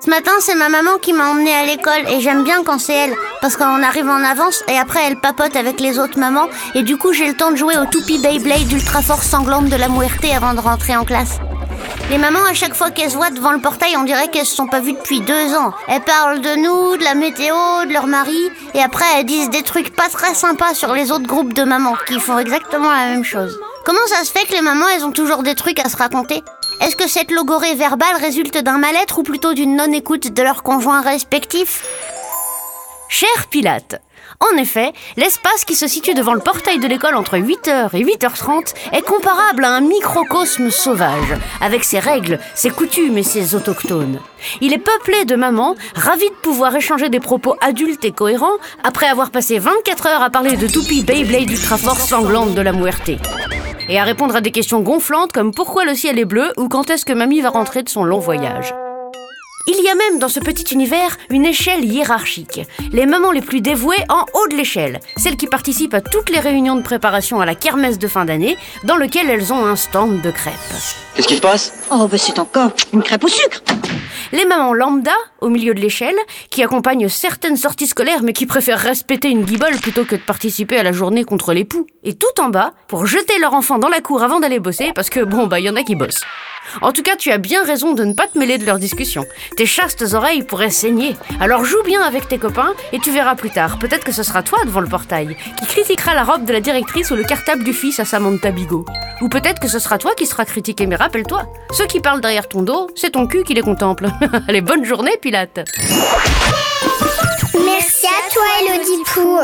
ce matin c'est ma maman qui m'a emmenée à l'école et j'aime bien quand c'est elle parce qu'on arrive en avance et après elle papote avec les autres mamans et du coup j'ai le temps de jouer au toupie Beyblade ultra force sanglante de la Muerte avant de rentrer en classe. Les mamans à chaque fois qu'elles se voient devant le portail on dirait qu'elles se sont pas vues depuis deux ans. Elles parlent de nous, de la météo, de leur mari et après elles disent des trucs pas très sympas sur les autres groupes de mamans qui font exactement la même chose. Comment ça se fait que les mamans elles ont toujours des trucs à se raconter? Est-ce que cette logorée verbale résulte d'un mal-être ou plutôt d'une non-écoute de leurs conjoints respectifs? Cher Pilate, en effet, l'espace qui se situe devant le portail de l'école entre 8h et 8h30 est comparable à un microcosme sauvage, avec ses règles, ses coutumes et ses autochtones. Il est peuplé de mamans, ravies de pouvoir échanger des propos adultes et cohérents, après avoir passé 24 heures à parler de toupie Beyblade ultra force sanglante de la Muerte et à répondre à des questions gonflantes comme pourquoi le ciel est bleu ou quand est-ce que mamie va rentrer de son long voyage. Il y a même dans ce petit univers une échelle hiérarchique. Les mamans les plus dévouées en haut de l'échelle, celles qui participent à toutes les réunions de préparation à la kermesse de fin d'année, dans lequel elles ont un stand de crêpes. Qu'est-ce qui se passe? Oh, bah c'est encore une crêpe au sucre Les mamans lambda, au milieu de l'échelle, qui accompagnent certaines sorties scolaires mais qui préfèrent respecter une guibole plutôt que de participer à la journée contre les poux. Et tout en bas, pour jeter leur enfant dans la cour avant d'aller bosser, parce que bon, bah, y en a qui bossent. En tout cas, tu as bien raison de ne pas te mêler de leurs discussions. Tes chastes oreilles pourraient saigner. Alors joue bien avec tes copains et tu verras plus tard. Peut-être que ce sera toi devant le portail qui critiquera la robe de la directrice ou le cartable du fils à Samantha Bigot. Ou peut-être que ce sera toi qui sera critiqué, mais rappelle-toi, ceux qui parlent derrière ton dos, c'est ton cul qui les contemple. Allez, bonne journée, Pilate. Merci à toi, Elodie Pou.